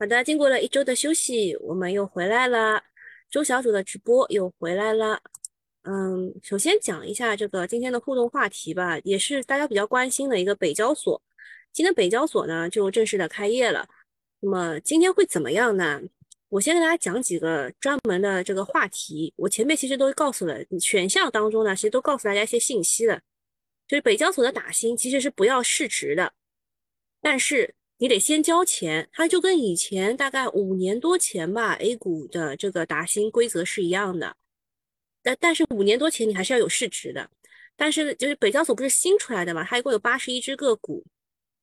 好的，经过了一周的休息，我们又回来了。周小组的直播又回来了。嗯，首先讲一下这个今天的互动话题吧，也是大家比较关心的一个北交所。今天北交所呢就正式的开业了。那么今天会怎么样呢？我先给大家讲几个专门的这个话题。我前面其实都告诉了选项当中呢，其实都告诉大家一些信息的。就是北交所的打新其实是不要市值的，但是。你得先交钱，它就跟以前大概五年多前吧，A 股的这个打新规则是一样的。但但是五年多前你还是要有市值的。但是就是北交所不是新出来的嘛，它一共有八十一只个股，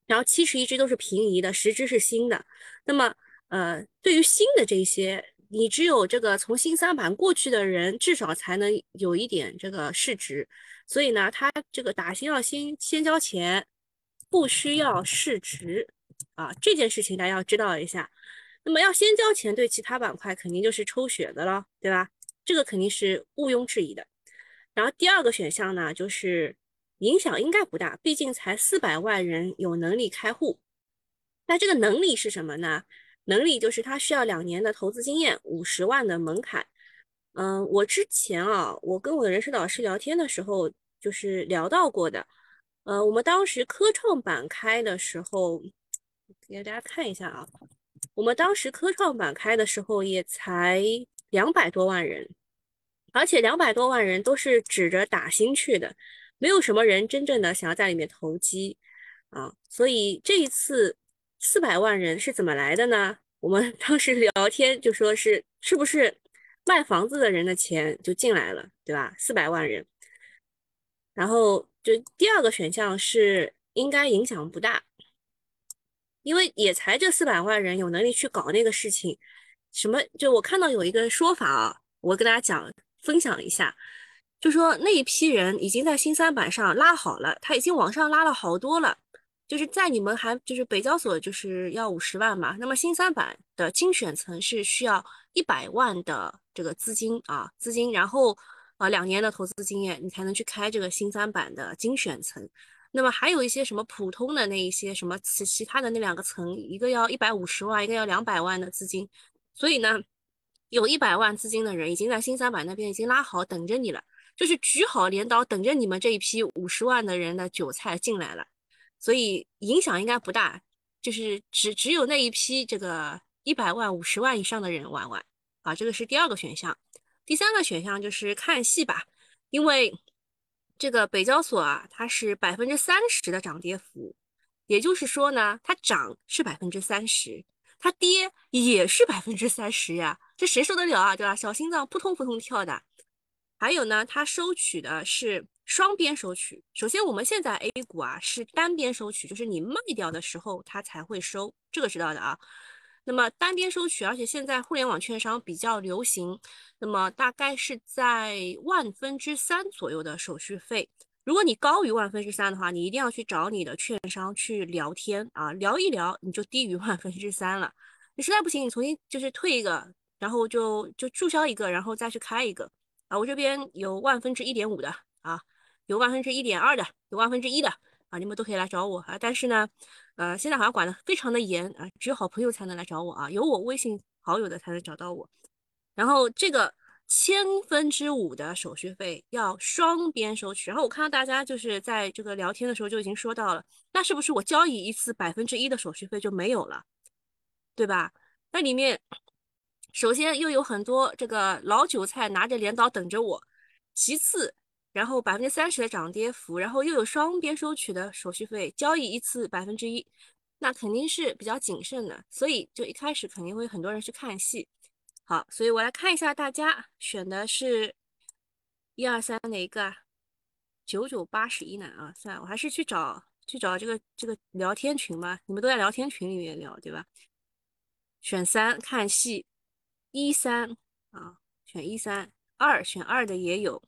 然后七十一只都是平移的，十只是新的。那么呃，对于新的这些，你只有这个从新三板过去的人，至少才能有一点这个市值。所以呢，它这个打新要先先交钱，不需要市值。啊，这件事情大家要知道一下。那么要先交钱，对其他板块肯定就是抽血的了，对吧？这个肯定是毋庸置疑的。然后第二个选项呢，就是影响应该不大，毕竟才四百万人有能力开户。那这个能力是什么呢？能力就是他需要两年的投资经验，五十万的门槛。嗯，我之前啊，我跟我的人事导师聊天的时候，就是聊到过的。呃，我们当时科创板开的时候。给大家看一下啊，我们当时科创板开的时候也才两百多万人，而且两百多万人都是指着打新去的，没有什么人真正的想要在里面投机啊。所以这一次四百万人是怎么来的呢？我们 当时聊天就说是是不是卖房子的人的钱就进来了，对吧？四百万人，然后就第二个选项是应该影响不大。因为也才这四百万人有能力去搞那个事情，什么就我看到有一个说法啊，我跟大家讲分享一下，就说那一批人已经在新三板上拉好了，他已经往上拉了好多了，就是在你们还就是北交所就是要五十万嘛，那么新三板的精选层是需要一百万的这个资金啊资金，然后啊两年的投资经验，你才能去开这个新三板的精选层。那么还有一些什么普通的那一些什么其其他的那两个层，一个要一百五十万，一个要两百万的资金，所以呢，有一百万资金的人已经在新三板那边已经拉好等着你了，就是举好镰刀等着你们这一批五十万的人的韭菜进来了，所以影响应该不大，就是只只有那一批这个一百万五十万以上的人玩玩。啊，这个是第二个选项，第三个选项就是看戏吧，因为。这个北交所啊，它是百分之三十的涨跌幅，也就是说呢，它涨是百分之三十，它跌也是百分之三十呀，这谁受得了啊？对吧？小心脏扑通扑通跳的。还有呢，它收取的是双边收取。首先，我们现在 A 股啊是单边收取，就是你卖掉的时候它才会收，这个知道的啊。那么单边收取，而且现在互联网券商比较流行，那么大概是在万分之三左右的手续费。如果你高于万分之三的话，你一定要去找你的券商去聊天啊，聊一聊你就低于万分之三了。你实在不行，你重新就是退一个，然后就就注销一个，然后再去开一个啊。我这边有万分之一点五的啊，有万分之一点二的，有万分之一的。啊，你们都可以来找我啊，但是呢，呃，现在好像管的非常的严啊，只有好朋友才能来找我啊，有我微信好友的才能找到我。然后这个千分之五的手续费要双边收取。然后我看到大家就是在这个聊天的时候就已经说到了，那是不是我交易一次百分之一的手续费就没有了，对吧？那里面首先又有很多这个老韭菜拿着镰刀等着我，其次。然后百分之三十的涨跌幅，然后又有双边收取的手续费，交易一次百分之一，那肯定是比较谨慎的，所以就一开始肯定会很多人去看戏。好，所以我来看一下大家选的是一二三哪一个？九九八十一难？啊，算了，我还是去找去找这个这个聊天群吧，你们都在聊天群里面聊，对吧？选三看戏，一三啊，选一三，二选二的也有。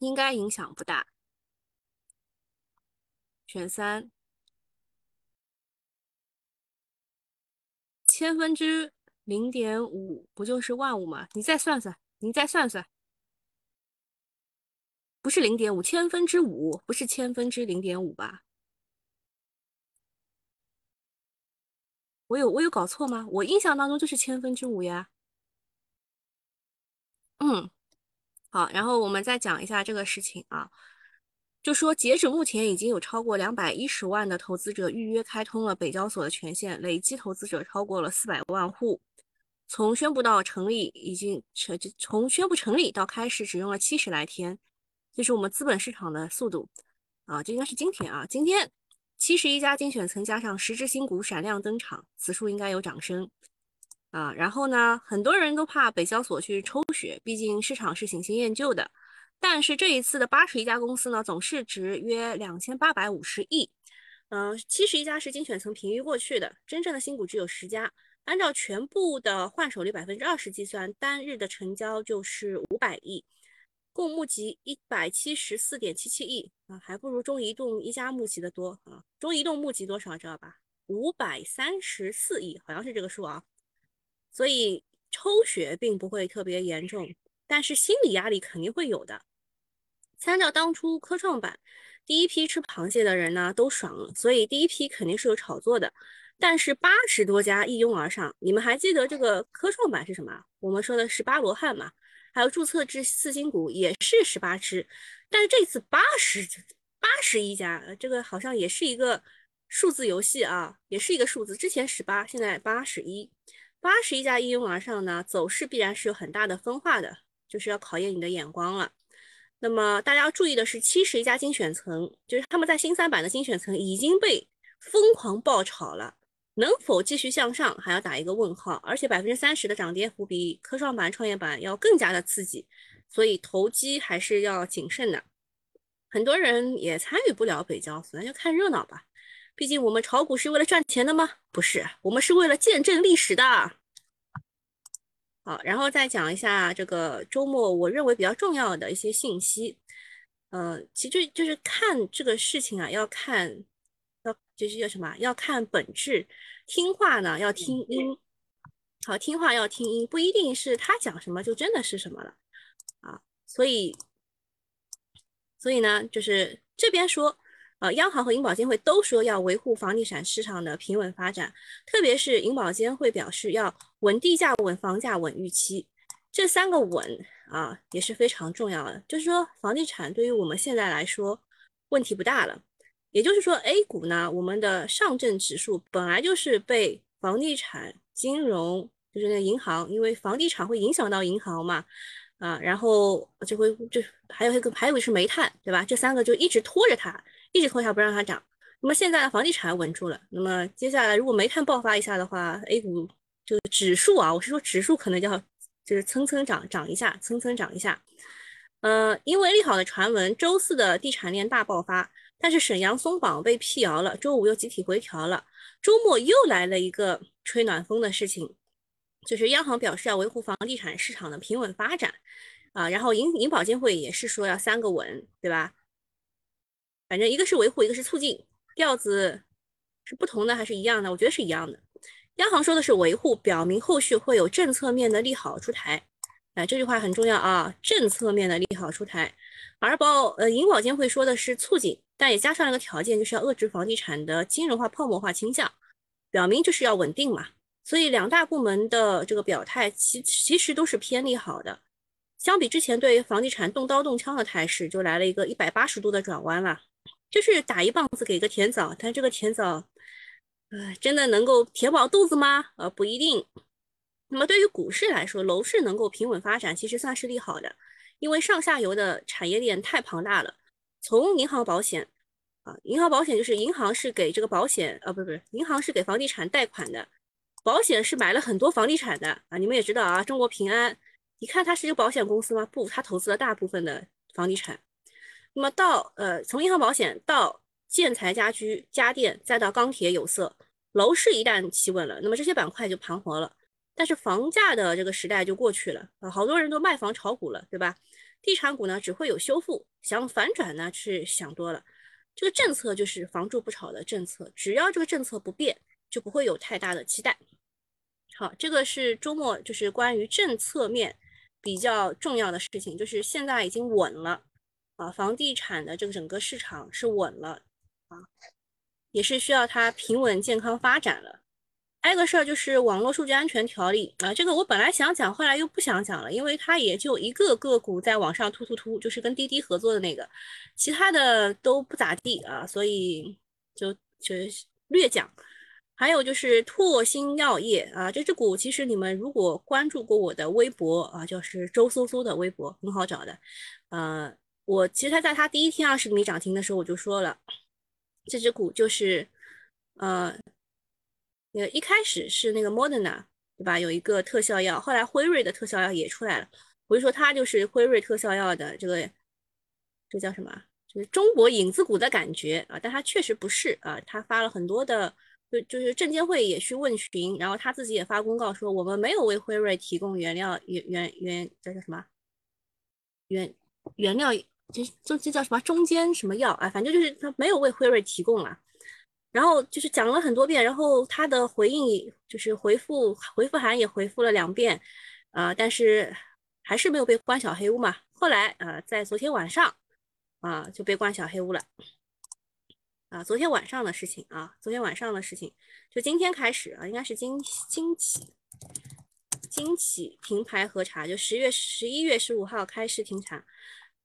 应该影响不大。选三，千分之零点五不就是万五吗？你再算算，你再算算，不是零点五，千分之五不是千分之零点五吧？我有我有搞错吗？我印象当中就是千分之五呀。嗯，好，然后我们再讲一下这个事情啊，就说截止目前已经有超过两百一十万的投资者预约开通了北交所的权限，累计投资者超过了四百万户。从宣布到成立，已经成从宣布成立到开始只用了七十来天，这是我们资本市场的速度啊！这应该是今天啊，今天七十一家精选层加上十只新股闪亮登场，此处应该有掌声啊！然后呢，很多人都怕北交所去抽血，毕竟市场是喜新厌旧的。但是这一次的八十一家公司呢，总市值约两千八百五十亿，嗯，七十一家是精选层平移过去的，真正的新股只有十家。按照全部的换手率百分之二十计算，单日的成交就是五百亿，共募集一百七十四点七七亿啊，还不如中移动一家募集的多啊。中移动募集多少知道吧？五百三十四亿，好像是这个数啊。所以抽血并不会特别严重，但是心理压力肯定会有的。参照当初科创板第一批吃螃蟹的人呢，都爽了，所以第一批肯定是有炒作的。但是八十多家一拥而上，你们还记得这个科创板是什么？我们说的十八罗汉嘛，还有注册制四新股也是十八只，但是这次八十八十一家，这个好像也是一个数字游戏啊，也是一个数字。之前十八，现在八十一，八十一家一拥而上呢，走势必然是有很大的分化的，就是要考验你的眼光了。那么大家要注意的是，七十一家精选层，就是他们在新三板的精选层已经被疯狂爆炒了。能否继续向上，还要打一个问号。而且百分之三十的涨跌幅比科创板、创业板要更加的刺激，所以投机还是要谨慎的。很多人也参与不了北交所，那就看热闹吧。毕竟我们炒股是为了赚钱的吗？不是，我们是为了见证历史的。好，然后再讲一下这个周末我认为比较重要的一些信息。呃，其实就是看这个事情啊，要看。要就是要什么？要看本质，听话呢要听音，好听话要听音，不一定是他讲什么就真的是什么了啊。所以，所以呢，就是这边说，呃，央行和银保监会都说要维护房地产市场的平稳发展，特别是银保监会表示要稳地价、稳房价、稳预期，这三个稳啊也是非常重要的。就是说，房地产对于我们现在来说问题不大了。也就是说，A 股呢，我们的上证指数本来就是被房地产、金融，就是那银行，因为房地产会影响到银行嘛，啊，然后就会就还有一个还有一个是煤炭，对吧？这三个就一直拖着它，一直拖下不让它涨。那么现在房地产稳住了，那么接下来如果煤炭爆发一下的话，A 股这个指数啊，我是说指数可能就要就是蹭蹭涨涨一下，蹭蹭涨一下。呃，因为利好的传闻，周四的地产链大爆发。但是沈阳松绑被辟谣了，周五又集体回调了，周末又来了一个吹暖风的事情，就是央行表示要维护房地产市场的平稳发展，啊，然后银银保监会也是说要三个稳，对吧？反正一个是维护，一个是促进，调子是不同的还是一样的？我觉得是一样的。央行说的是维护，表明后续会有政策面的利好出台，哎，这句话很重要啊，政策面的利好出台。而保呃银保监会说的是促进。但也加上了个条件，就是要遏制房地产的金融化、泡沫化倾向，表明就是要稳定嘛。所以两大部门的这个表态，其其实都是偏利好的。相比之前对于房地产动刀动枪的态势，就来了一个一百八十度的转弯了，就是打一棒子给个甜枣。但这个甜枣，呃，真的能够填饱肚子吗？呃，不一定。那么对于股市来说，楼市能够平稳发展，其实算是利好的，因为上下游的产业链太庞大了。从银行保险啊，银行保险就是银行是给这个保险啊，不是不是，银行是给房地产贷款的，保险是买了很多房地产的啊。你们也知道啊，中国平安，你看它是一个保险公司吗？不，它投资了大部分的房地产。那么到呃，从银行保险到建材、家居、家电，再到钢铁、有色，楼市一旦企稳了，那么这些板块就盘活了。但是房价的这个时代就过去了啊，好多人都卖房炒股了，对吧？地产股呢只会有修复，想反转呢是想多了。这个政策就是房住不炒的政策，只要这个政策不变，就不会有太大的期待。好，这个是周末就是关于政策面比较重要的事情，就是现在已经稳了啊，房地产的这个整个市场是稳了啊，也是需要它平稳健康发展了。还有个事儿就是网络数据安全条例啊，这个我本来想讲，后来又不想讲了，因为它也就一个个股在网上突突突，就是跟滴滴合作的那个，其他的都不咋地啊，所以就就略讲。还有就是拓新药业啊，这只股其实你们如果关注过我的微博啊，就是周搜搜的微博，很好找的。呃，我其实他在他第一天二十厘米涨停的时候我就说了，这只股就是呃。那个一开始是那个 Moderna，对吧？有一个特效药，后来辉瑞的特效药也出来了。我就说它就是辉瑞特效药的这个，这叫什么？就是中国影子股的感觉啊！但它确实不是啊，他发了很多的，就就是证监会也去问询，然后他自己也发公告说，我们没有为辉瑞提供原料原原原这叫什么？原原料这这这叫什么？中间什么药啊？反正就是他没有为辉瑞提供了。然后就是讲了很多遍，然后他的回应就是回复回复函也回复了两遍，啊，但是还是没有被关小黑屋嘛。后来啊，在昨天晚上啊就被关小黑屋了，啊，昨天晚上的事情啊，昨天晚上的事情，就今天开始啊，应该是今今起今起停牌核查，就十月十一月十五号开始停查。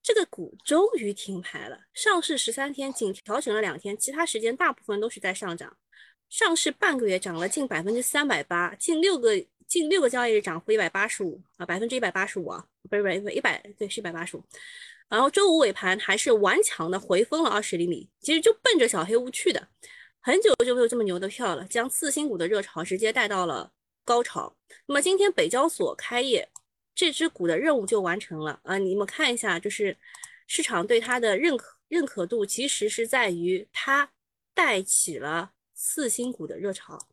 这个股终于停牌了，上市十三天仅调整了两天，其他时间大部分都是在上涨。上市半个月涨了近百分之三百八，近六个近六个交易日涨幅一百八十五啊，百分之一百八十五啊，不是不是一百对是一百八十五。然后周五尾盘还是顽强的回封了二十厘米，其实就奔着小黑屋去的，很久就没有这么牛的票了，将次新股的热潮直接带到了高潮。那么今天北交所开业。这只股的任务就完成了啊！你们看一下，就是市场对它的认可认可度，其实是在于它带起了次新股的热潮。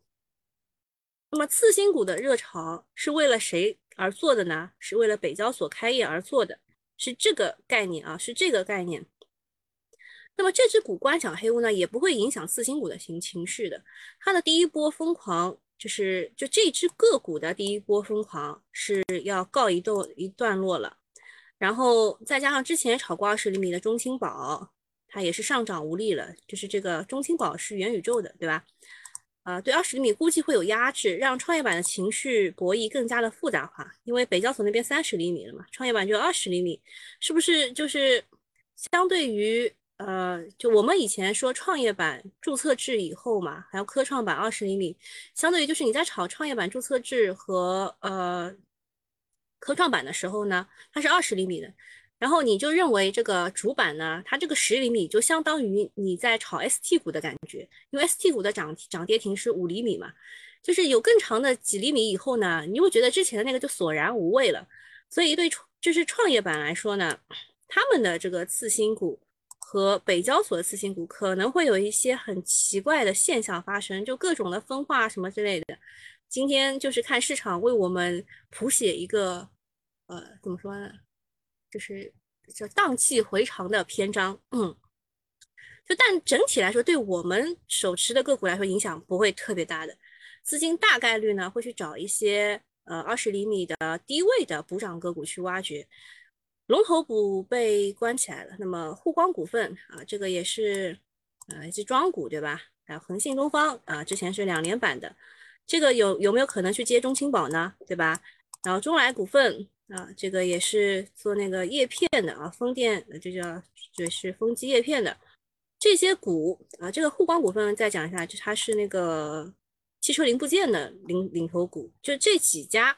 那么次新股的热潮是为了谁而做的呢？是为了北交所开业而做的，是这个概念啊，是这个概念。那么这只股关小黑屋呢，也不会影响次新股的情情绪的。它的第一波疯狂。就是就这只个股的第一波疯狂是要告一段一段落了，然后再加上之前炒过二十厘米的中青宝，它也是上涨无力了。就是这个中青宝是元宇宙的，对吧？啊，对二十厘米估计会有压制，让创业板的情绪博弈更加的复杂化。因为北交所那边三十厘米了嘛，创业板就二十厘米，是不是就是相对于？呃，就我们以前说创业板注册制以后嘛，还有科创板二十厘米，相对于就是你在炒创业板注册制和呃科创板的时候呢，它是二十厘米的，然后你就认为这个主板呢，它这个十厘米就相当于你在炒 ST 股的感觉，因为 ST 股的涨涨跌停是五厘米嘛，就是有更长的几厘米以后呢，你会觉得之前的那个就索然无味了，所以对就是创业板来说呢，他们的这个次新股。和北交所的次新股可能会有一些很奇怪的现象发生，就各种的分化什么之类的。今天就是看市场为我们谱写一个，呃，怎么说呢？就是叫荡气回肠的篇章。嗯，就但整体来说，对我们手持的个股来说，影响不会特别大的。资金大概率呢会去找一些呃二十厘米的低位的补涨个股去挖掘。龙头股被关起来了，那么沪光股份啊，这个也是呃是庄股对吧？还有恒信东方啊，之前是两连板的，这个有有没有可能去接中青宝呢？对吧？然后中来股份啊，这个也是做那个叶片的啊，风电这叫就是风机叶片的这些股啊，这个沪光股份再讲一下，就它是那个汽车零部件的领领头股，就这几家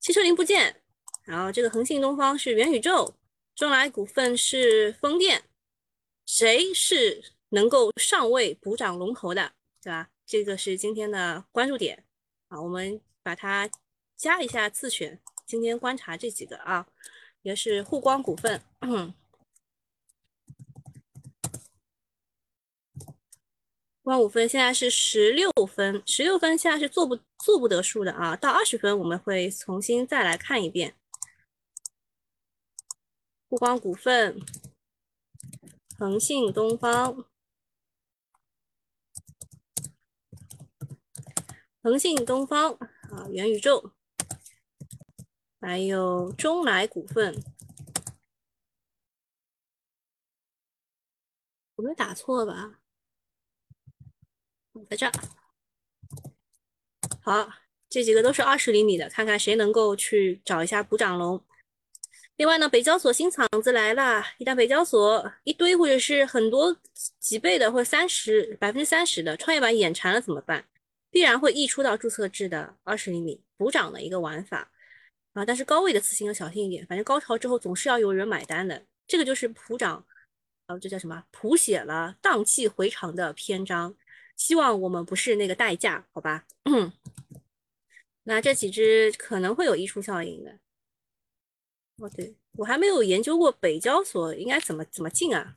汽车零部件。然后这个恒信东方是元宇宙，中来股份是风电，谁是能够上位补涨龙头的，对吧？这个是今天的关注点啊，我们把它加一下自选。今天观察这几个啊，也是沪光股份，光股份现在是十六分，十六分现在是做不做不得数的啊，到二十分我们会重新再来看一遍。沪光股份、恒信东方、恒信东方啊，元宇宙，还有中来股份，我没打错吧？在这儿。好，这几个都是二十厘米的，看看谁能够去找一下补涨龙。另外呢，北交所新厂子来了，一旦北交所一堆或者是很多几倍的或者三十百分之三十的创业板眼馋了怎么办？必然会溢出到注册制的二十厘米补涨的一个玩法啊。但是高位的次新要小心一点，反正高潮之后总是要有人买单的，这个就是普涨，啊，这叫什么？谱写了荡气回肠的篇章。希望我们不是那个代价，好吧？嗯 那这几只可能会有溢出效应的。哦，对我还没有研究过北交所应该怎么怎么进啊？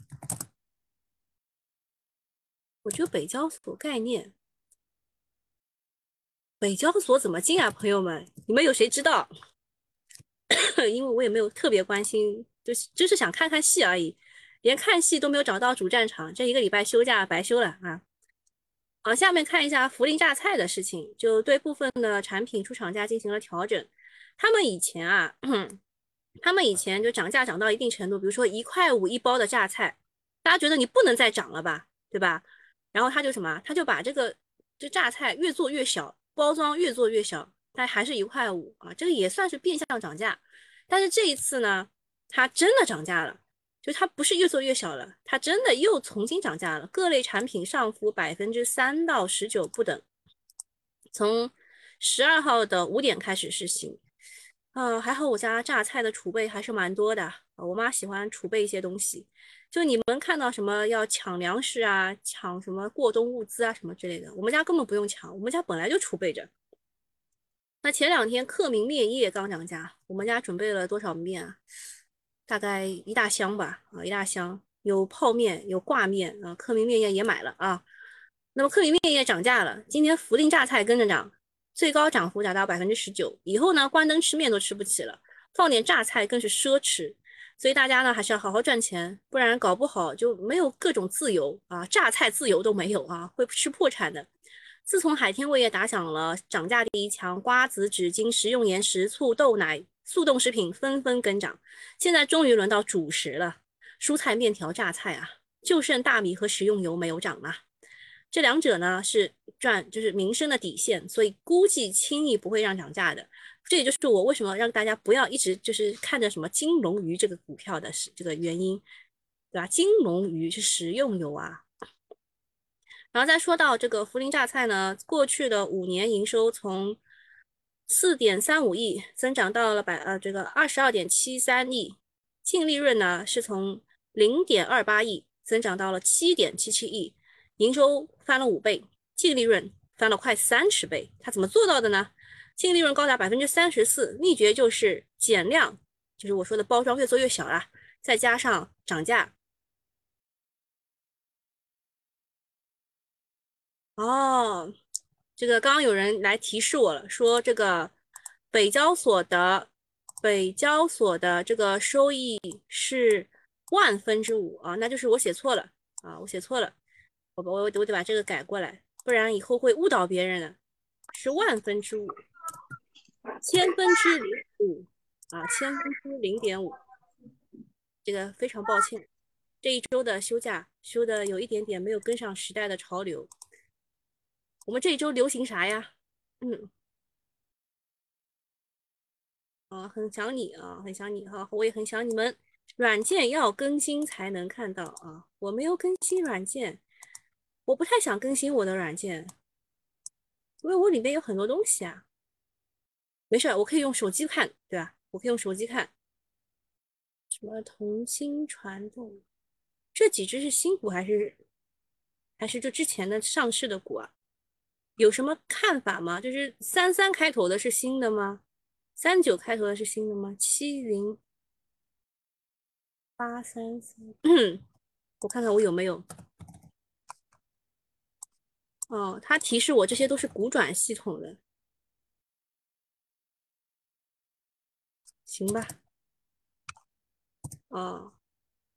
我觉得北交所概念，北交所怎么进啊？朋友们，你们有谁知道？因为我也没有特别关心，就是就是想看看戏而已，连看戏都没有找到主战场，这一个礼拜休假白休了啊！好，下面看一下涪陵榨菜的事情，就对部分的产品出厂价进行了调整。他们以前啊。他们以前就涨价涨到一定程度，比如说一块五一包的榨菜，大家觉得你不能再涨了吧，对吧？然后他就什么，他就把这个这榨菜越做越小，包装越做越小，但还是一块五啊，这个也算是变相涨价。但是这一次呢，它真的涨价了，就它不是越做越小了，它真的又重新涨价了，各类产品上浮百分之三到十九不等，从十二号的五点开始实行。嗯，还好我家榨菜的储备还是蛮多的。我妈喜欢储备一些东西，就你们看到什么要抢粮食啊，抢什么过冬物资啊，什么之类的，我们家根本不用抢，我们家本来就储备着。那前两天克明面业刚涨价，我们家准备了多少面啊？大概一大箱吧，啊，一大箱，有泡面，有挂面啊，克明面业也买了啊。那么克明面业涨价了，今天涪陵榨菜跟着涨。最高涨幅达到百分之十九，以后呢，关灯吃面都吃不起了，放点榨菜更是奢侈，所以大家呢还是要好好赚钱，不然搞不好就没有各种自由啊，榨菜自由都没有啊，会吃破产的。自从海天味业打响了涨价第一枪，瓜子、纸巾、食用盐、食醋、豆奶、速冻食品纷纷跟涨，现在终于轮到主食了，蔬菜、面条、榨菜啊，就剩大米和食用油没有涨了。这两者呢是赚，就是民生的底线，所以估计轻易不会让涨价的。这也就是我为什么让大家不要一直就是看着什么金龙鱼这个股票的是这个原因，对吧？金龙鱼是食用油啊。然后再说到这个涪陵榨菜呢，过去的五年营收从四点三五亿增长到了百呃这个二十二点七三亿，净利润呢是从零点二八亿增长到了七点七七亿。营收翻了五倍，净利润翻了快三十倍，他怎么做到的呢？净利润高达百分之三十四，秘诀就是减量，就是我说的包装越做越小啦，再加上涨价。哦，这个刚刚有人来提示我了，说这个北交所的北交所的这个收益是万分之五啊，那就是我写错了啊，我写错了。我我我得把这个改过来，不然以后会误导别人的。是万分之五，千分之零五啊，千分之零点五。这个非常抱歉，这一周的休假休的有一点点没有跟上时代的潮流。我们这一周流行啥呀？嗯，啊，很想你啊，很想你哈，我也很想你们。软件要更新才能看到啊，我没有更新软件。我不太想更新我的软件，因为我里面有很多东西啊。没事，我可以用手机看，对吧？我可以用手机看。什么同心传动？这几只是新股还是还是就之前的上市的股啊？有什么看法吗？就是三三开头的是新的吗？三九开头的是新的吗？七零八三三，我看看我有没有。哦，它提示我这些都是股转系统的，行吧？哦，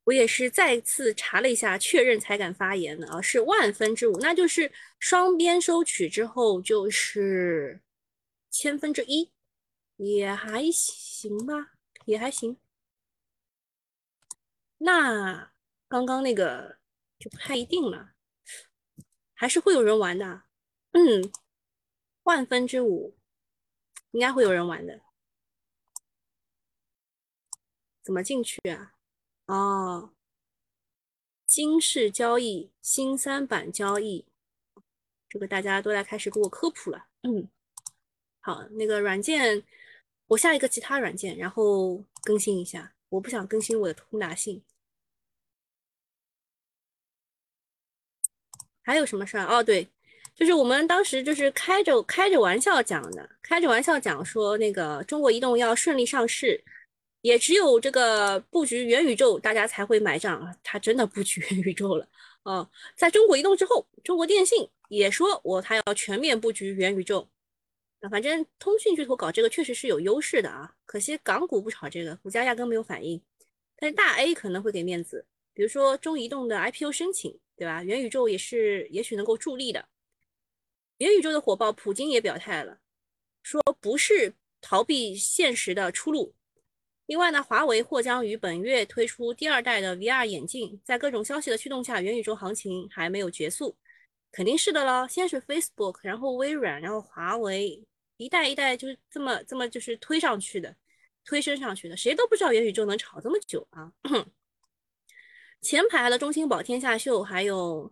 我也是再次查了一下，确认才敢发言的啊，是万分之五，那就是双边收取之后就是千分之一，也还行吧，也还行。那刚刚那个就不太一定了。还是会有人玩的，嗯，万分之五，应该会有人玩的。怎么进去啊？哦，金式交易，新三板交易，这个大家都来开始给我科普了。嗯，好，那个软件，我下一个其他软件，然后更新一下。我不想更新我的通达信。还有什么事儿？哦，对，就是我们当时就是开着开着玩笑讲的，开着玩笑讲说那个中国移动要顺利上市，也只有这个布局元宇宙，大家才会买账啊。他真的布局元宇宙了哦，在中国移动之后，中国电信也说我他要全面布局元宇宙。啊，反正通讯巨头搞这个确实是有优势的啊，可惜港股不炒这个，股价压根没有反应。但是大 A 可能会给面子，比如说中移动的 IPO 申请。对吧？元宇宙也是，也许能够助力的。元宇宙的火爆，普京也表态了，说不是逃避现实的出路。另外呢，华为或将于本月推出第二代的 VR 眼镜。在各种消息的驱动下，元宇宙行情还没有结束，肯定是的了。先是 Facebook，然后微软，然后华为，一代一代就是这么这么就是推上去的，推升上去的。谁都不知道元宇宙能炒这么久啊！前排的中兴宝、天下秀，还有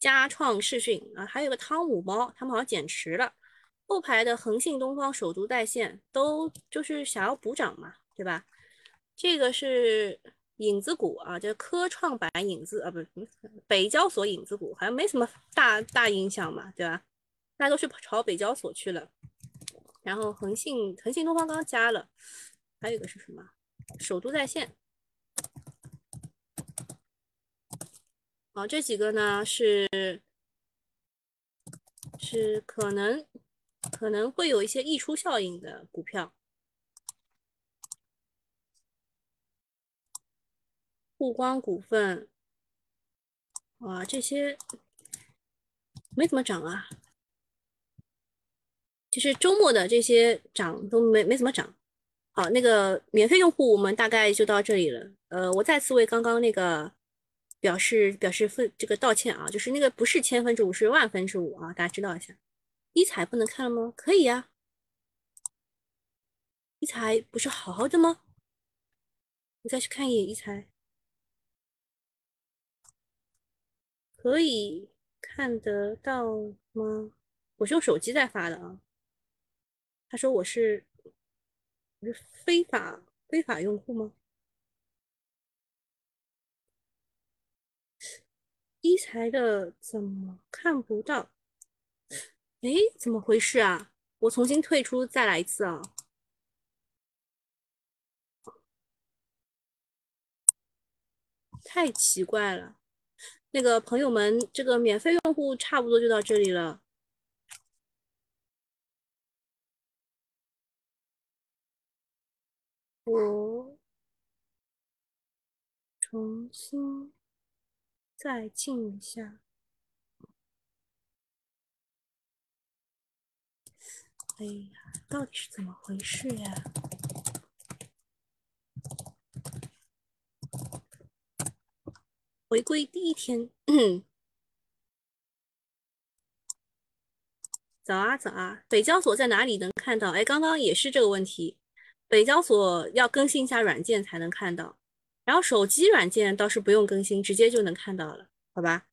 佳创视讯啊，还有个汤姆猫，他们好像减持了。后排的恒信、东方、首都在线都就是想要补涨嘛，对吧？这个是影子股啊，这科创板影子啊，不是北交所影子股，好像没什么大大影响嘛，对吧？大家都是朝北交所去了。然后恒信、恒信、东方刚加了，还有一个是什么？首都在线。好，这几个呢是是可能可能会有一些溢出效应的股票，沪光股份，哇，这些没怎么涨啊。其实周末的这些涨都没没怎么涨。好，那个免费用户我们大概就到这里了。呃，我再次为刚刚那个。表示表示分这个道歉啊，就是那个不是千分之五，是万分之五啊，大家知道一下。一彩不能看了吗？可以呀，一彩不是好好的吗？我再去看一眼一彩，可以看得到吗？我是用手机在发的啊。他说我是我是非法非法用户吗？一财的怎么看不到？哎，怎么回事啊？我重新退出再来一次啊！太奇怪了。那个朋友们，这个免费用户差不多就到这里了。我重新。再静一下。哎呀，到底是怎么回事呀？回归第一天，早啊早啊！北交所在哪里能看到？哎，刚刚也是这个问题，北交所要更新一下软件才能看到。然后手机软件倒是不用更新，直接就能看到了，好吧？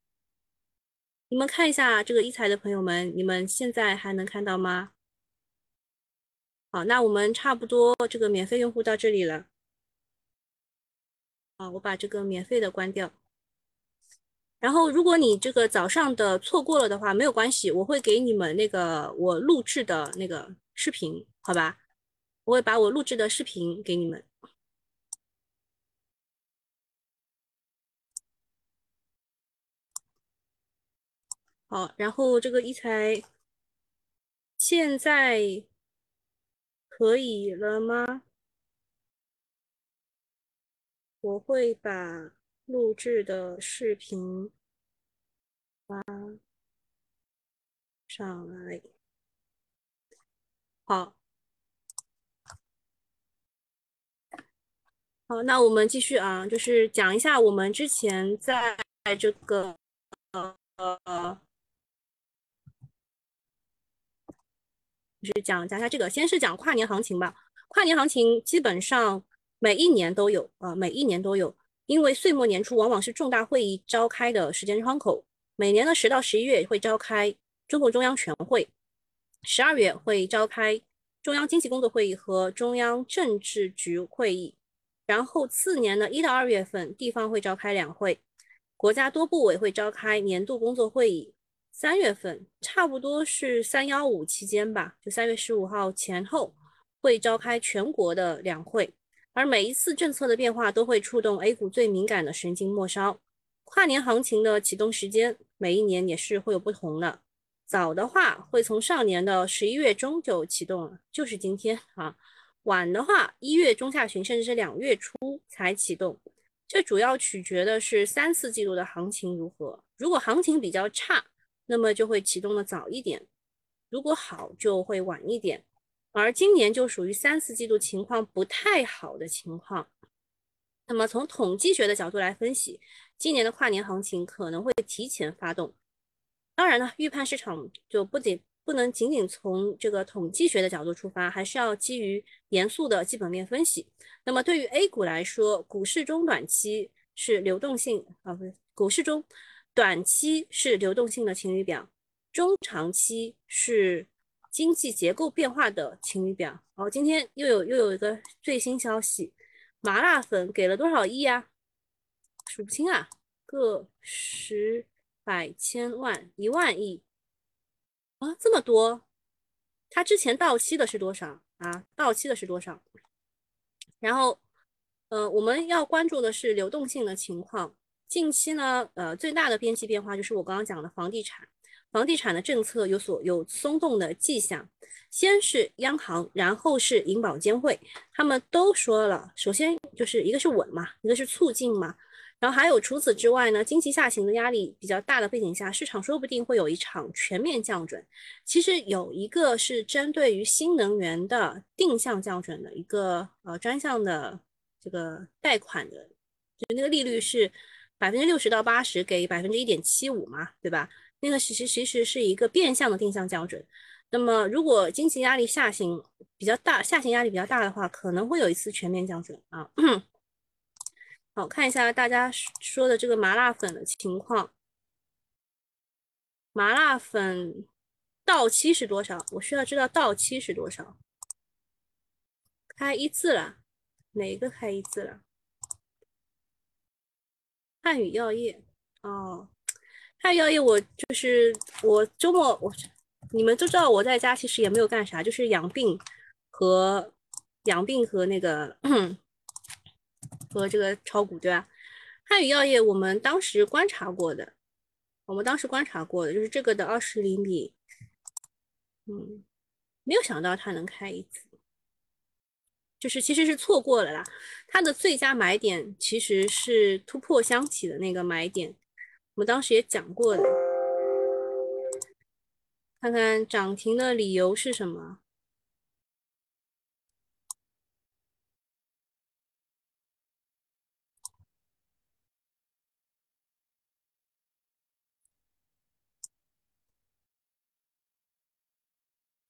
你们看一下这个一财的朋友们，你们现在还能看到吗？好，那我们差不多这个免费用户到这里了。好，我把这个免费的关掉。然后如果你这个早上的错过了的话，没有关系，我会给你们那个我录制的那个视频，好吧？我会把我录制的视频给你们。好，然后这个一财现在可以了吗？我会把录制的视频发上来。好，好，那我们继续啊，就是讲一下我们之前在这个呃呃。就就是讲讲一下这个，先是讲跨年行情吧。跨年行情基本上每一年都有啊，每一年都有，因为岁末年初往往是重大会议召开的时间窗口。每年的十到十一月会召开中共中央全会，十二月会召开中央经济工作会议和中央政治局会议，然后次年的一到二月份地方会召开两会，国家多部委会召开年度工作会议。三月份差不多是三幺五期间吧，就三月十五号前后会召开全国的两会，而每一次政策的变化都会触动 A 股最敏感的神经末梢。跨年行情的启动时间每一年也是会有不同的，早的话会从上年的十一月中就启动了，就是今天啊；晚的话一月中下旬甚至是两月初才启动，这主要取决的是三四季度的行情如何。如果行情比较差，那么就会启动的早一点，如果好就会晚一点，而今年就属于三四季度情况不太好的情况。那么从统计学的角度来分析，今年的跨年行情可能会提前发动。当然了，预判市场就不仅不能仅仅从这个统计学的角度出发，还是要基于严肃的基本面分析。那么对于 A 股来说，股市中短期是流动性啊，不是股市中。短期是流动性的晴雨表，中长期是经济结构变化的晴雨表。哦，今天又有又有一个最新消息，麻辣粉给了多少亿啊？数不清啊，个十百千万一万亿啊，这么多。它之前到期的是多少啊？到期的是多少？然后，呃，我们要关注的是流动性的情况。近期呢，呃，最大的边际变化就是我刚刚讲的房地产，房地产的政策有所有松动的迹象。先是央行，然后是银保监会，他们都说了，首先就是一个是稳嘛，一个是促进嘛，然后还有除此之外呢，经济下行的压力比较大的背景下，市场说不定会有一场全面降准。其实有一个是针对于新能源的定向降准的一个呃专项的这个贷款的，就那个利率是。百分之六十到八十给百分之一点七五嘛，对吧？那个其实其实是一个变相的定向降准。那么如果经济压力下行比较大，下行压力比较大的话，可能会有一次全面降准啊。好，看一下大家说的这个麻辣粉的情况。麻辣粉到期是多少？我需要知道到期是多少。开一字了，哪个开一字了？汉语药业哦，汉语药业，我就是我周末我你们都知道我在家其实也没有干啥，就是养病和养病和那个和这个炒股对吧？汉语药业我们当时观察过的，我们当时观察过的就是这个的二十厘米，嗯，没有想到它能开一次。就是其实是错过了啦，它的最佳买点其实是突破箱体的那个买点，我们当时也讲过的。看看涨停的理由是什么？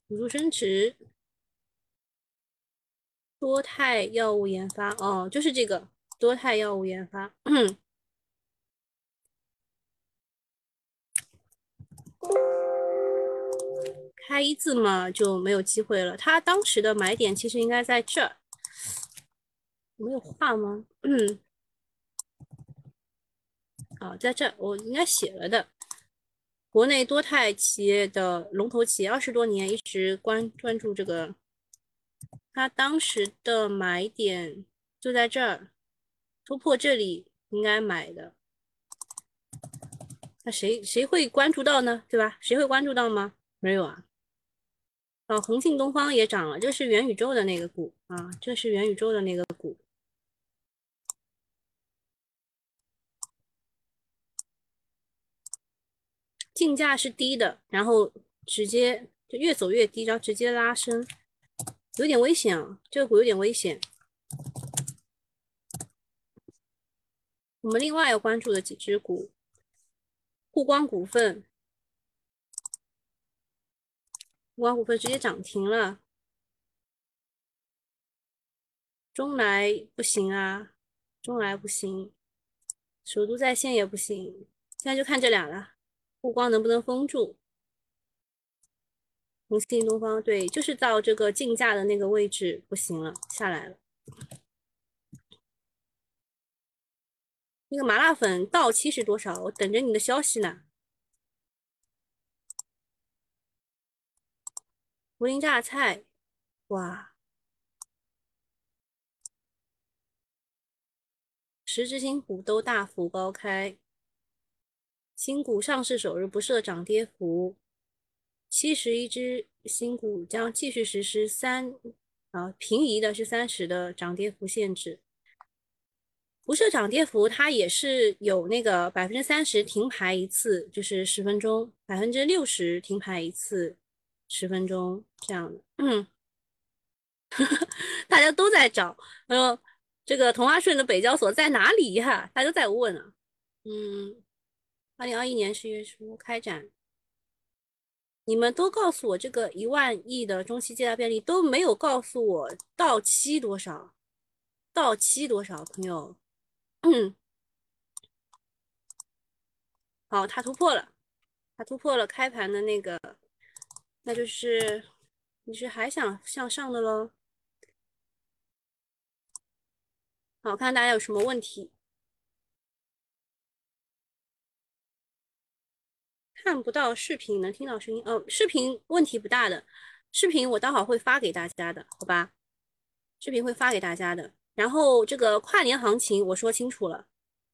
辅助升值。多肽药物研发哦，就是这个多肽药物研发，开一字嘛就没有机会了。他当时的买点其实应该在这儿，没有画吗？嗯，哦，在这儿我应该写了的。国内多肽企业的龙头企业，二十多年一直关关注这个。他当时的买点就在这儿，突破这里应该买的。那谁谁会关注到呢？对吧？谁会关注到吗？没有啊。哦，恒信东方也涨了，这是元宇宙的那个股啊，这是元宇宙的那个股，竞价是低的，然后直接就越走越低，然后直接拉升。有点危险啊，这个股有点危险。我们另外要关注的几只股，沪光股份，沪光股份直接涨停了。中来不行啊，中来不行，首都在线也不行，现在就看这俩了。沪光能不能封住？红星东方对，就是到这个竞价的那个位置不行了，下来了。那个麻辣粉到期是多少？我等着你的消息呢。涪陵榨菜，哇！十只新股都大幅高开，新股上市首日不设涨跌幅，七十一只新股将继续实施三啊平移的是三十的涨跌幅限制，不设涨跌幅，它也是有那个百分之三十停牌一次，就是十分钟，百分之六十停牌一次，十分钟这样的。嗯，大家都在找，呃。这个同花顺的北交所在哪里呀？大家都在问啊。嗯，二零二一年十月初开展，你们都告诉我这个一万亿的中期借贷便利都没有告诉我到期多少，到期多少？朋友，好，它突破了，它突破了开盘的那个，那就是你是还想向上的喽？好，看大家有什么问题？看不到视频，能听到声音。哦，视频问题不大的，视频我待会儿会发给大家的，好吧？视频会发给大家的。然后这个跨年行情我说清楚了，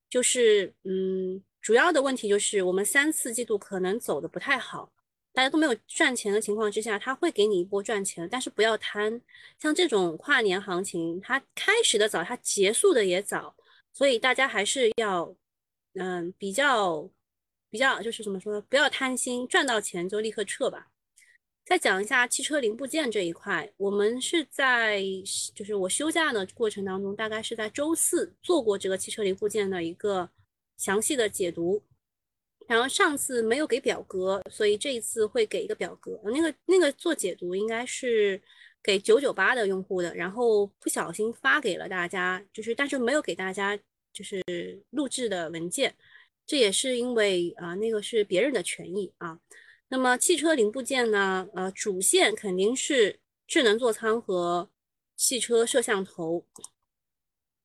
就是嗯，主要的问题就是我们三四季度可能走的不太好。大家都没有赚钱的情况之下，他会给你一波赚钱，但是不要贪。像这种跨年行情，它开始的早，它结束的也早，所以大家还是要，嗯，比较比较就是怎么说呢，不要贪心，赚到钱就立刻撤吧。再讲一下汽车零部件这一块，我们是在就是我休假的过程当中，大概是在周四做过这个汽车零部件的一个详细的解读。然后上次没有给表格，所以这一次会给一个表格。那个那个做解读应该是给九九八的用户的，然后不小心发给了大家，就是但是没有给大家就是录制的文件，这也是因为啊那个是别人的权益啊。那么汽车零部件呢，呃主线肯定是智能座舱和汽车摄像头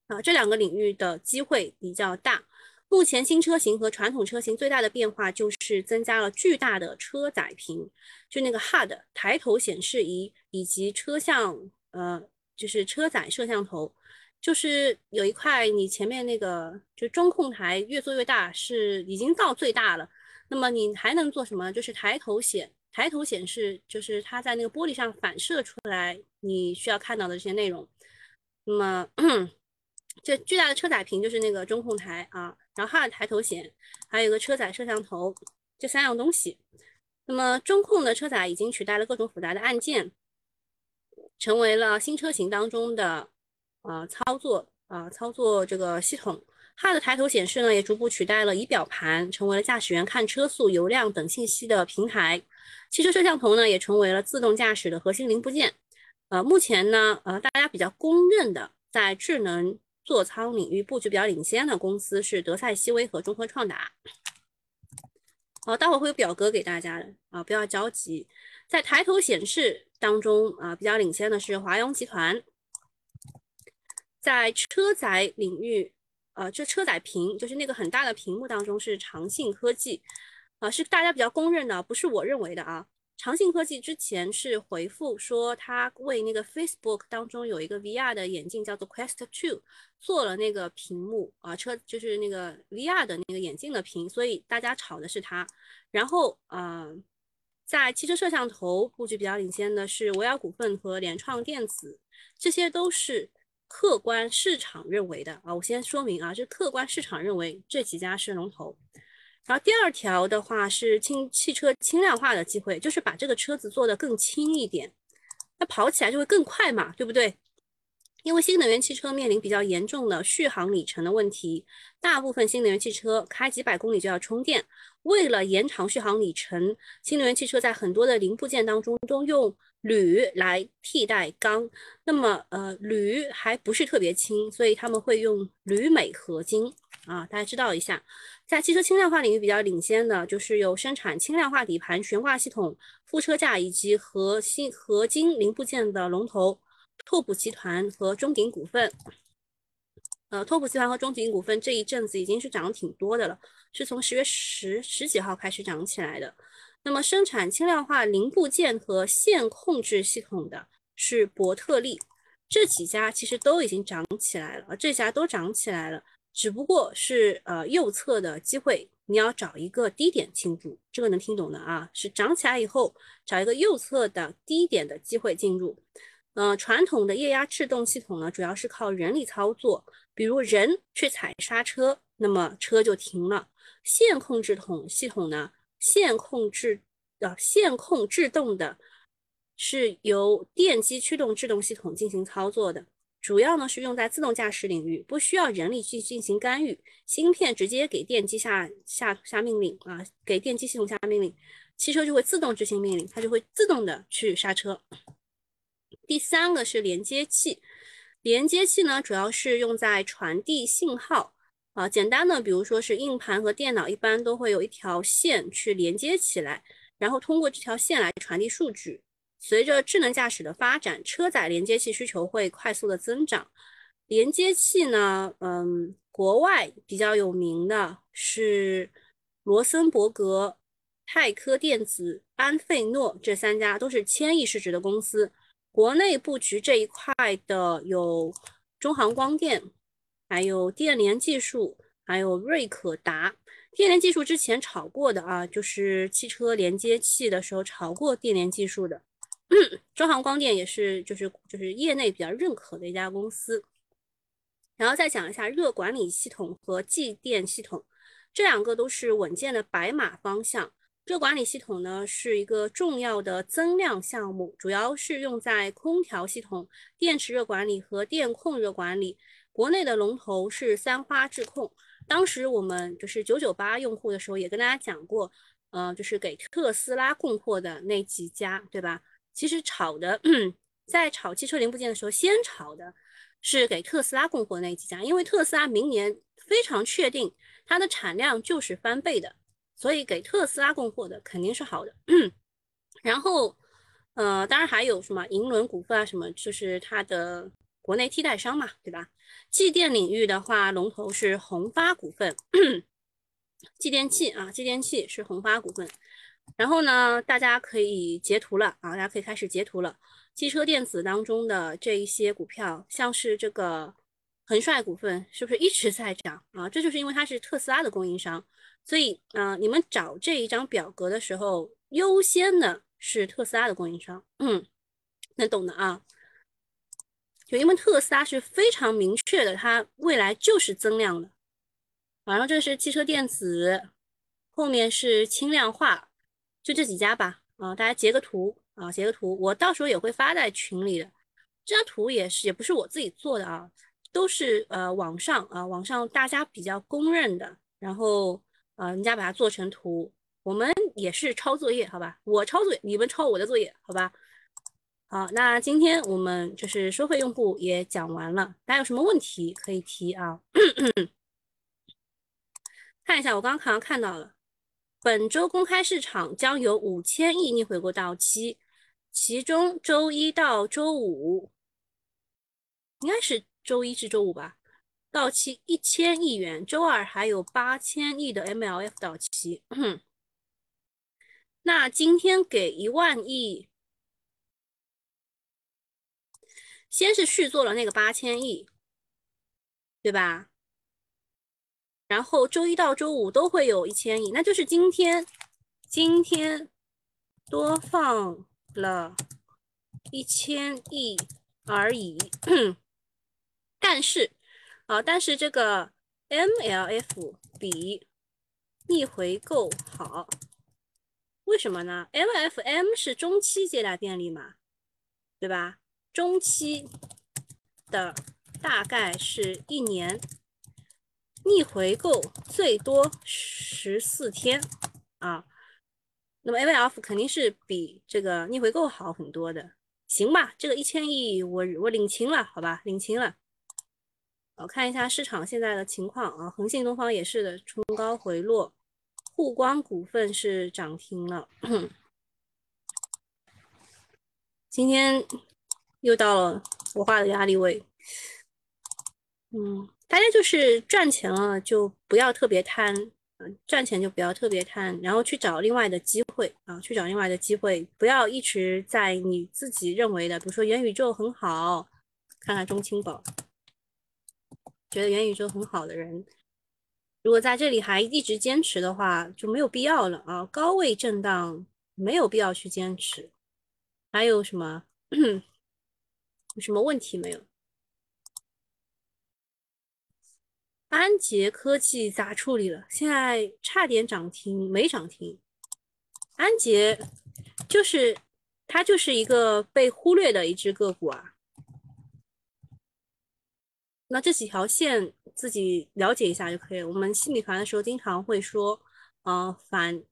啊这两个领域的机会比较大。目前新车型和传统车型最大的变化就是增加了巨大的车载屏，就那个 HUD 抬头显示仪以及车向呃就是车载摄像头，就是有一块你前面那个就中控台越做越大，是已经到最大了。那么你还能做什么？就是抬头显抬头显示，就是它在那个玻璃上反射出来你需要看到的这些内容。那么这巨大的车载屏就是那个中控台啊。然后它的抬头显，还有一个车载摄像头，这三样东西。那么中控的车载已经取代了各种复杂的按键，成为了新车型当中的啊操作啊操作这个系统。它的抬头显示呢，也逐步取代了仪表盘，成为了驾驶员看车速、油量等信息的平台。汽车摄像头呢，也成为了自动驾驶的核心零部件。呃，目前呢，呃，大家比较公认的在智能。座舱领域布局比较领先的公司是德赛西威和中科创达。好，待会会有表格给大家的啊，不要着急。在抬头显示当中啊，比较领先的是华庸集团。在车载领域，呃，这车载屏就是那个很大的屏幕当中是长信科技，啊，是大家比较公认的，不是我认为的啊。长信科技之前是回复说，他为那个 Facebook 当中有一个 VR 的眼镜叫做 Quest Two 做了那个屏幕啊，车就是那个 VR 的那个眼镜的屏，所以大家炒的是它。然后啊，在汽车摄像头布局比较领先的是维尔股份和联创电子，这些都是客观市场认为的啊。我先说明啊，是客观市场认为这几家是龙头。然后第二条的话是轻汽车轻量化的机会，就是把这个车子做得更轻一点，那跑起来就会更快嘛，对不对？因为新能源汽车面临比较严重的续航里程的问题，大部分新能源汽车开几百公里就要充电。为了延长续航里程，新能源汽车在很多的零部件当中都用铝来替代钢。那么，呃，铝还不是特别轻，所以他们会用铝镁合金啊。大家知道一下，在汽车轻量化领域比较领先的就是有生产轻量化底盘、悬挂系统、副车架以及核心合金零部件的龙头。拓普集团和中鼎股份，呃，拓普集团和中鼎股份这一阵子已经是涨挺多的了，是从十月十十几号开始涨起来的。那么生产轻量化零部件和线控制系统的是伯特利，这几家其实都已经涨起来了，这家都涨起来了，只不过是呃右侧的机会，你要找一个低点进入，这个能听懂的啊，是涨起来以后找一个右侧的低点的机会进入。呃，传统的液压制动系统呢，主要是靠人力操作，比如人去踩刹车，那么车就停了。线控制统系统呢，线控制的线控制动的，是由电机驱动制动系统进行操作的，主要呢是用在自动驾驶领域，不需要人力去进行干预，芯片直接给电机下下下命令啊，给电机系统下命令，汽车就会自动执行命令，它就会自动的去刹车。第三个是连接器，连接器呢主要是用在传递信号啊，简单的，比如说是硬盘和电脑，一般都会有一条线去连接起来，然后通过这条线来传递数据。随着智能驾驶的发展，车载连接器需求会快速的增长。连接器呢，嗯，国外比较有名的是罗森伯格、泰科电子、安费诺这三家，都是千亿市值的公司。国内布局这一块的有中航光电，还有电联技术，还有瑞可达。电联技术之前炒过的啊，就是汽车连接器的时候炒过电联技术的。中航光电也是，就是就是业内比较认可的一家公司。然后再讲一下热管理系统和继电系统，这两个都是稳健的白马方向。热管理系统呢是一个重要的增量项目，主要是用在空调系统、电池热管理和电控热管理。国内的龙头是三花智控。当时我们就是九九八用户的时候，也跟大家讲过，呃，就是给特斯拉供货的那几家，对吧？其实炒的，在炒汽车零部件的时候，先炒的是给特斯拉供货那几家，因为特斯拉明年非常确定它的产量就是翻倍的。所以给特斯拉供货的肯定是好的，然后，呃，当然还有什么银轮股份啊，什么就是它的国内替代商嘛，对吧？继电领域的话，龙头是宏发股份，继电器啊，继电器是宏发股份。然后呢，大家可以截图了啊，大家可以开始截图了。汽车电子当中的这一些股票，像是这个恒帅股份，是不是一直在涨啊？这就是因为它是特斯拉的供应商。所以，嗯，你们找这一张表格的时候，优先的是特斯拉的供应商，嗯，能懂的啊。就因为特斯拉是非常明确的，它未来就是增量的。然后这是汽车电子，后面是轻量化，就这几家吧。啊，大家截个图啊，截个图，我到时候也会发在群里的。这张图也是，也不是我自己做的啊，都是呃网上啊，网上大家比较公认的，然后。啊，人家把它做成图，我们也是抄作业，好吧？我抄作业，你们抄我的作业，好吧？好，那今天我们就是收费用户也讲完了，大家有什么问题可以提啊？看一下，我刚刚好像看到了，本周公开市场将有五千亿逆回购到期，其中周一到周五，应该是周一至周五吧。到期一千亿元，周二还有八千亿的 MLF 到期。那今天给一万亿，先是续做了那个八千亿，对吧？然后周一到周五都会有一千亿，那就是今天，今天多放了一千亿而已。但是。好，但是这个 MLF 比逆回购好，为什么呢？MFM 是中期借贷便利嘛，对吧？中期的大概是一年，逆回购最多十四天啊。那么 MLF 肯定是比这个逆回购好很多的，行吧？这个一千亿我我领情了，好吧，领情了。我看一下市场现在的情况啊，恒信东方也是的，冲高回落，沪光股份是涨停了。今天又到了我画的压力位，嗯，大家就是赚钱了就不要特别贪，嗯，赚钱就不要特别贪，然后去找另外的机会啊，去找另外的机会，不要一直在你自己认为的，比如说元宇宙很好，看看中青宝，觉得元宇宙很好的人，如果在这里还一直坚持的话，就没有必要了啊，高位震荡没有必要去坚持。还有什么？有什么问题没有？安捷科技咋处理了？现在差点涨停，没涨停。安捷就是它，就是一个被忽略的一只个股啊。那这几条线自己了解一下就可以。我们新米团的时候经常会说，呃，反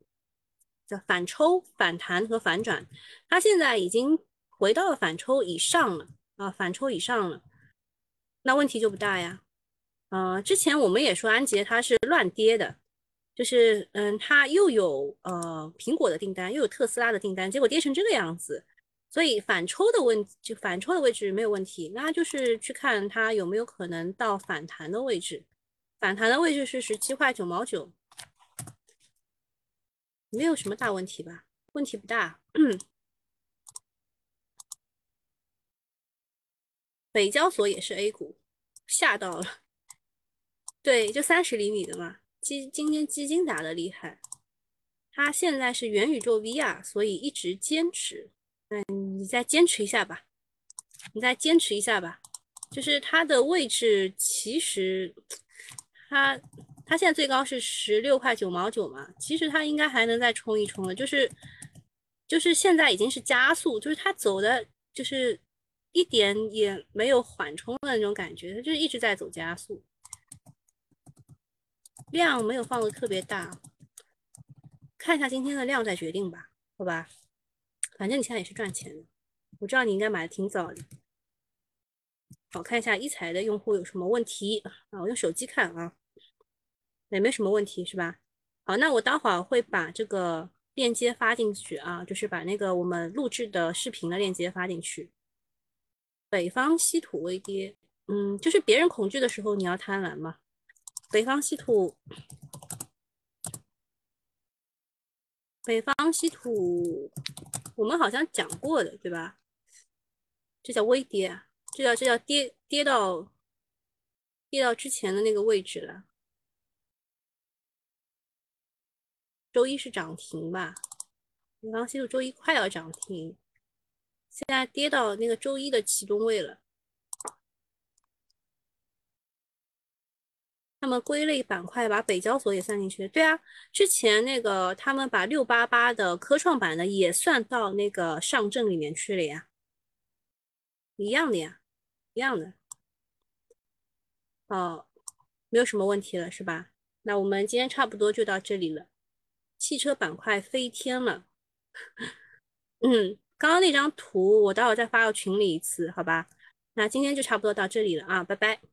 叫。反抽、反弹和反转，它现在已经回到了反抽以上了啊，反抽以上了，那问题就不大呀。呃，之前我们也说安捷它是乱跌的，就是嗯，它又有呃苹果的订单，又有特斯拉的订单，结果跌成这个样子，所以反抽的问就反抽的位置没有问题，那就是去看它有没有可能到反弹的位置，反弹的位置是十七块九毛九。没有什么大问题吧？问题不大。北交所也是 A 股，吓到了。对，就三十厘米的嘛。基今天基金打的厉害，它现在是元宇宙 V R，所以一直坚持。嗯，你再坚持一下吧，你再坚持一下吧。就是它的位置，其实它。它现在最高是十六块九毛九嘛，其实它应该还能再冲一冲的，就是就是现在已经是加速，就是它走的，就是一点也没有缓冲的那种感觉，它就是一直在走加速，量没有放的特别大，看一下今天的量再决定吧，好吧，反正你现在也是赚钱的，我知道你应该买的挺早的，好看一下一财的用户有什么问题啊？我用手机看啊。也没什么问题，是吧？好，那我待会儿会把这个链接发进去啊，就是把那个我们录制的视频的链接发进去。北方稀土微跌，嗯，就是别人恐惧的时候你要贪婪嘛。北方稀土，北方稀土，我们好像讲过的，对吧？这叫微跌，这叫这叫跌跌到跌到之前的那个位置了。周一是涨停吧？北方西路周一快要涨停，现在跌到那个周一的启动位了。他们归类板块把北交所也算进去。对啊，之前那个他们把六八八的科创板的也算到那个上证里面去了呀，一样的呀，一样的。哦，没有什么问题了是吧？那我们今天差不多就到这里了。汽车板块飞天了，嗯，刚刚那张图我待会再发到群里一次，好吧？那今天就差不多到这里了啊，拜拜。